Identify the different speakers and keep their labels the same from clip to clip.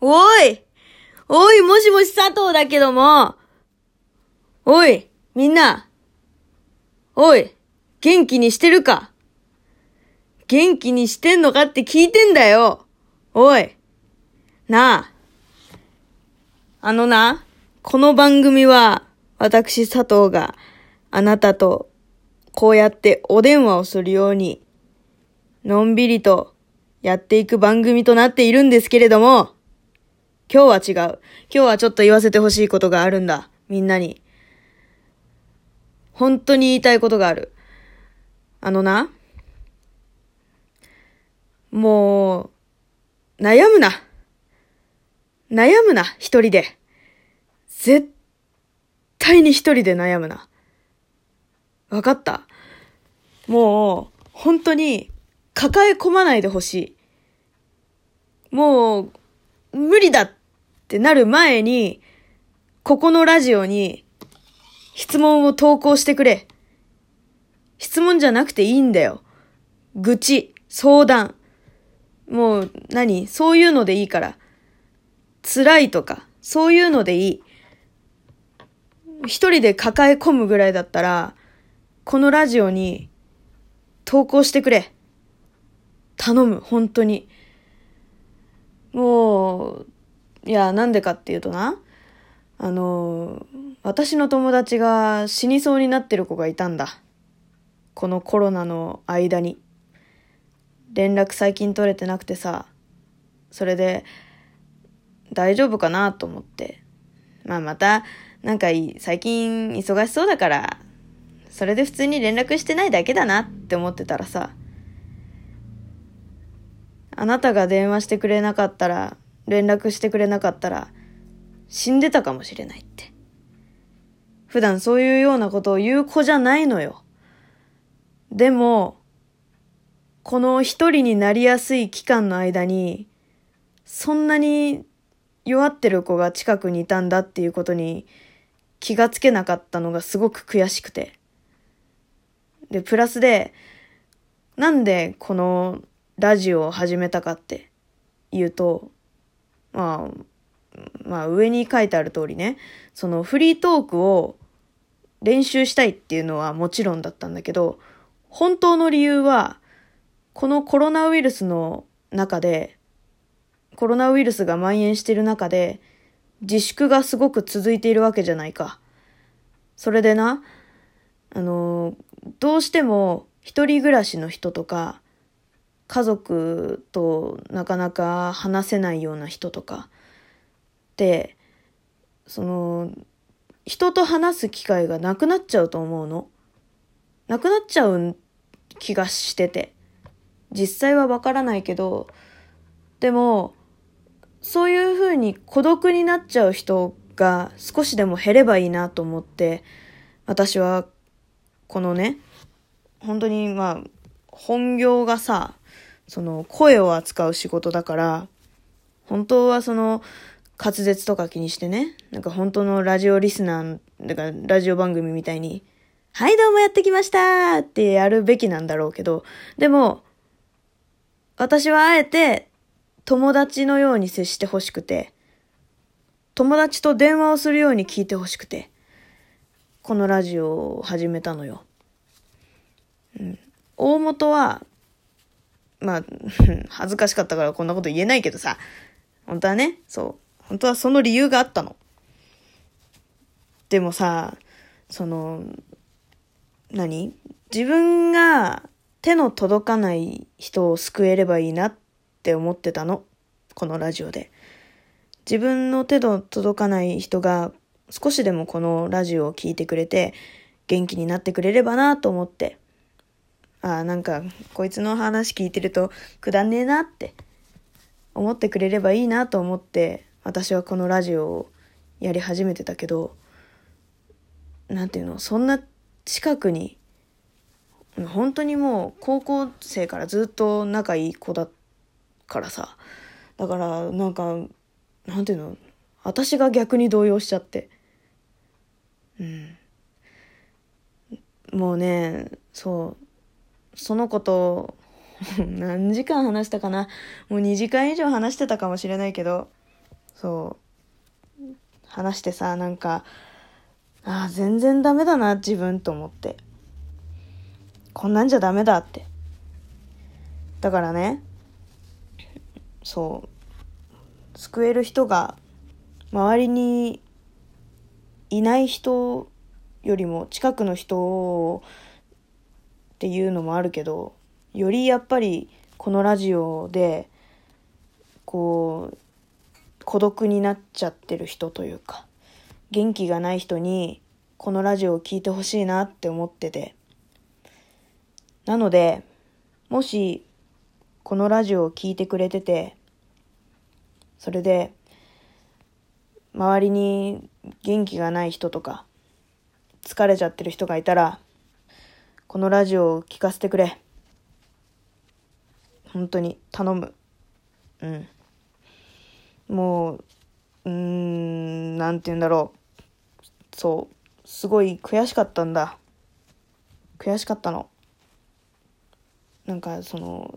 Speaker 1: おい。おい、もしもし佐藤だけども。おい、みんな。おい、元気にしてるか。元気にしてんのかって聞いてんだよ。おい。なあ。あのな、この番組は、私佐藤があなたとこうやってお電話をするように、のんびりとやっていく番組となっているんですけれども、今日は違う。今日はちょっと言わせてほしいことがあるんだ。みんなに。本当に言いたいことがある。あのな。もう、悩むな。悩むな、一人で。絶対に一人で悩むな。わかった？もう、本当に、抱え込まないでほしい。もう、無理だってなる前に、ここのラジオに、質問を投稿してくれ。質問じゃなくていいんだよ。愚痴、相談。もう、何？そういうのでいいから。辛いとか、そういうのでいい。一人で抱え込むぐらいだったら、このラジオに投稿してくれ。頼む、本当に。もう、いや、なんでかっていうとな、あの、私の友達が死にそうになってる子がいたんだ。このコロナの間に。連絡最近取れてなくてさ、それで、大丈夫かなと思って。まあまた、なんか最近忙しそうだから、それで普通に連絡してないだけだなって思ってたらさ、あなたが電話してくれなかったら、連絡してくれなかったら、死んでたかもしれないって。普段そういうようなことを言う子じゃないのよ。でも、この一人になりやすい期間の間に、そんなに弱ってる子が近くにいたんだっていうことに気がつけなかったのがすごく悔しくて。で、プラスで、なんでこのラジオを始めたかって言うと、まあ、まあ上に書いてある通りね、そのフリートークを練習したいっていうのはもちろんだったんだけど、本当の理由は、このコロナウイルスの中で、コロナウイルスが蔓延している中で、自粛がすごく続いているわけじゃないか。それでな、あの、どうしても一人暮らしの人とか、家族となかなか話せないような人とかで、その、人と話す機会がなくなっちゃうと思うの。なくなっちゃう気がしてて。実際はわからないけど、でも、そういうふうに孤独になっちゃう人が少しでも減ればいいなと思って、私は、このね、本当にまあ、本業がさ、その声を扱う仕事だから、本当はその滑舌とか気にしてね、なんか本当のラジオリスナー、だからラジオ番組みたいに、はいどうもやってきましたってやるべきなんだろうけど、でも、私はあえて友達のように接してほしくて、友達と電話をするように聞いてほしくて、このラジオを始めたのよ。うん。大元は、まあ、恥ずかしかったからこんなこと言えないけどさ、本当はね、そう、本当はその理由があったの。でもさ、その、何？自分が手の届かない人を救えればいいなって思ってたの。このラジオで。自分の手の届かない人が少しでもこのラジオを聴いてくれて元気になってくれればなと思って。あ、なんかこいつの話聞いてるとくだんねえなって思ってくれればいいなと思って私はこのラジオをやり始めてたけど、なんていうの、そんな近くに本当にもう高校生からずっと仲いい子だからさだからなんかなんていうの私が逆に動揺しちゃって。うん。もうねそう。その子と 何時間話したかな？もう2時間以上話してたかもしれないけどそう。話してさなんかああ全然ダメだな自分と思って。こんなんじゃダメだって。だからねそう。救える人が周りにいない人よりも近くの人をっていうのもあるけどよりやっぱりこのラジオでこう孤独になっちゃってる人というか元気がない人にこのラジオを聴いてほしいなって思ってて。なのでもしこのラジオを聴いてくれててそれで周りに元気がない人とか疲れちゃってる人がいたらこのラジオを聴かせてくれ。本当に頼む。うん。もううーんなんて言うんだろう。そう。すごい悔しかったんだ。悔しかったの。なんかその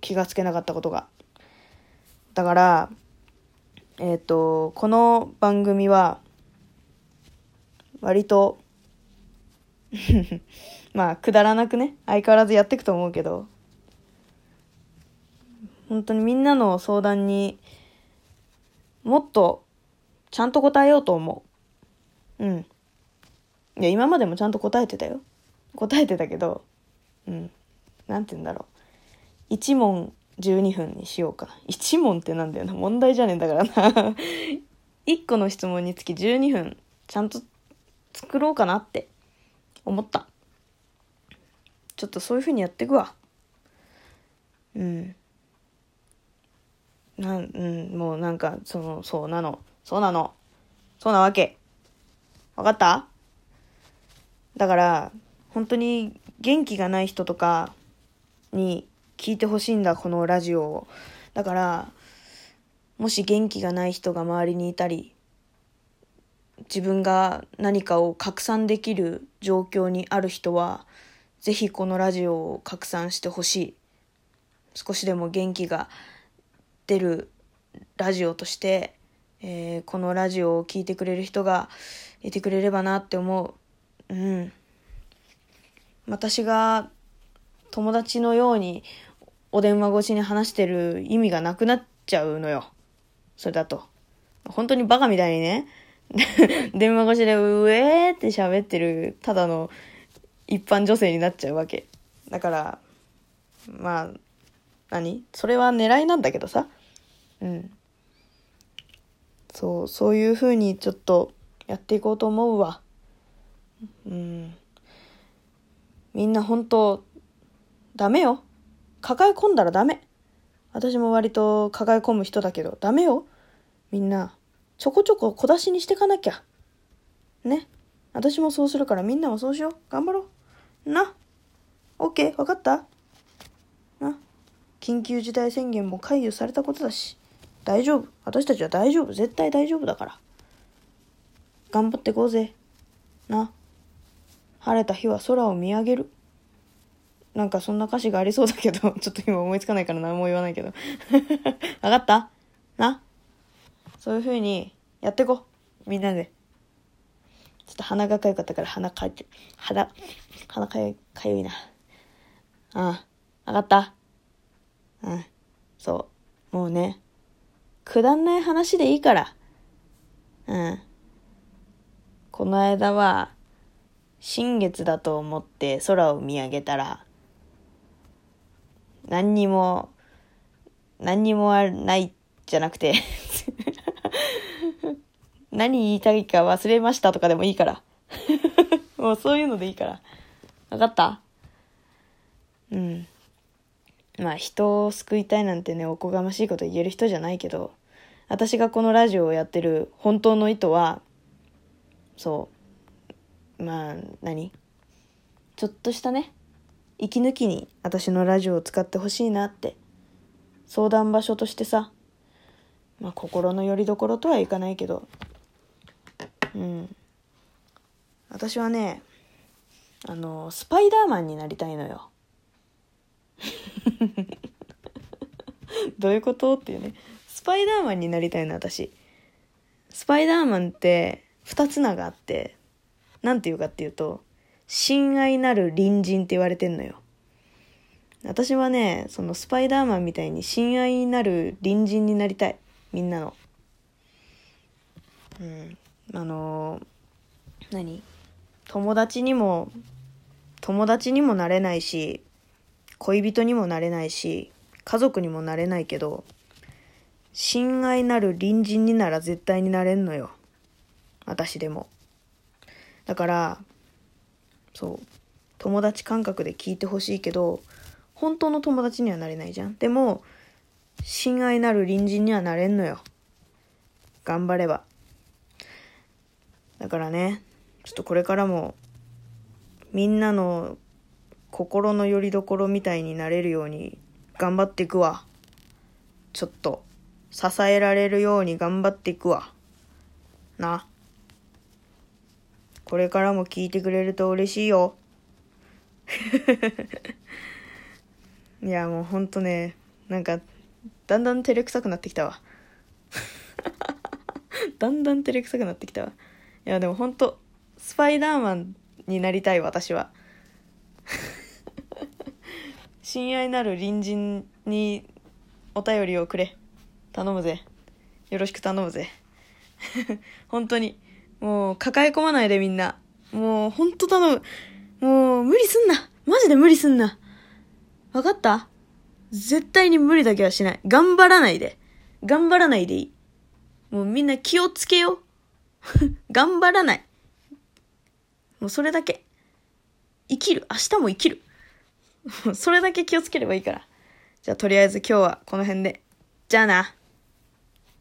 Speaker 1: 気がつけなかったことが。だからえっ、ー、とこの番組は割と まあくだらなくね相変わらずやっていくと思うけど本当にみんなの相談にもっとちゃんと答えようと思う。うん。いや、今までもちゃんと答えてたよ。答えてたけど、うん。なんて言うんだろう。1問12分にしようかな。1問ってなんだよな。問題じゃねえんだからな。1個の質問につき12分、ちゃんと作ろうかなって思った。ちょっとそういう風にやっていくわ。うん。なん、うん、もうなんか、その、そうなの。そうなの。そうなわけ。わかった？だから、本当に元気がない人とかに聞いてほしいんだ、このラジオを。だから、もし元気がない人が周りにいたり、自分が何かを拡散できる状況にある人は、ぜひこのラジオを拡散してほしい。少しでも元気がってるラジオとして、えー、このラジオを聴いてくれる人がいてくれればなって思う。うん。私が友達のようにお電話越しに話してる意味がなくなっちゃうのよ。それだと。本当にバカみたいにね、電話越しでうえーって喋ってるただの一般女性になっちゃうわけ。だから、まあ、何？それは狙いなんだけどさ。うん。そう、そういう風にちょっとやっていこうと思うわ。うん。みんな本当、ダメよ。抱え込んだらダメ。私も割と抱え込む人だけど、ダメよ。みんな、ちょこちょこ小出しにしてかなきゃ。ね。私もそうするからみんなもそうしよう。頑張ろう。な。オッケーわかった？な。緊急事態宣言も解除されたことだし。大丈夫。私たちは大丈夫。絶対大丈夫だから。頑張ってこうぜ。な。晴れた日は空を見上げる。なんかそんな歌詞がありそうだけど、ちょっと今思いつかないから何も言わないけど。わかった？なそういう風にやってこうみんなで。ちょっと鼻がかゆかったから鼻かいて、鼻、鼻かゆかゆいな。うん。わかったうん。そう。もうね。くだんない話でいいから。うん。この間は、新月だと思って空を見上げたら、何にも、何にもないじゃなくて何言いたいか忘れましたとかでもいいから。もうそういうのでいいから。わかった？うん。まあ人を救いたいなんてね、おこがましいこと言える人じゃないけど、私がこのラジオをやってる本当の意図は、そう、まあ、何？ちょっとしたね、息抜きに私のラジオを使ってほしいなって、相談場所としてさ、まあ心の拠り所とはいかないけど、うん。私はね、あの、スパイダーマンになりたいのよ。どういうことっていうね。スパイダーマンになりたいの、私。スパイダーマンって二つ名があって、なんていうかっていうと、親愛なる隣人って言われてんのよ。私はね、そのスパイダーマンみたいに親愛なる隣人になりたい。みんなの。うん。あの何？友達にも、友達にもなれないし、恋人にもなれないし、家族にもなれないけど、親愛なる隣人になら絶対になれんのよ。私でも。だから、そう、友達感覚で聞いてほしいけど、本当の友達にはなれないじゃん。でも、親愛なる隣人にはなれんのよ。頑張れば。だからね、ちょっとこれからも、みんなの心の拠り所みたいになれるように頑張っていくわ。ちょっと、支えられるように頑張っていくわ。な。これからも聞いてくれると嬉しいよ。いや、もうほんとね、なんか、だんだん照れくさくなってきたわ。だんだん照れくさくなってきたわ。いや、でもほんと、スパイダーマンになりたい、私は。親愛なる隣人にお便りをくれ。頼むぜ。よろしく頼むぜ。本当に。もう、抱え込まないでみんな。もう、ほんと頼む。もう、無理すんな。マジで無理すんな。わかった？絶対に無理だけはしない。頑張らないで。頑張らないでいい。もうみんな気をつけよう。頑張らない。もうそれだけ。生きる。明日も生きる。それだけ気をつければいいから。じゃあとりあえず今日はこの辺で。じゃあな。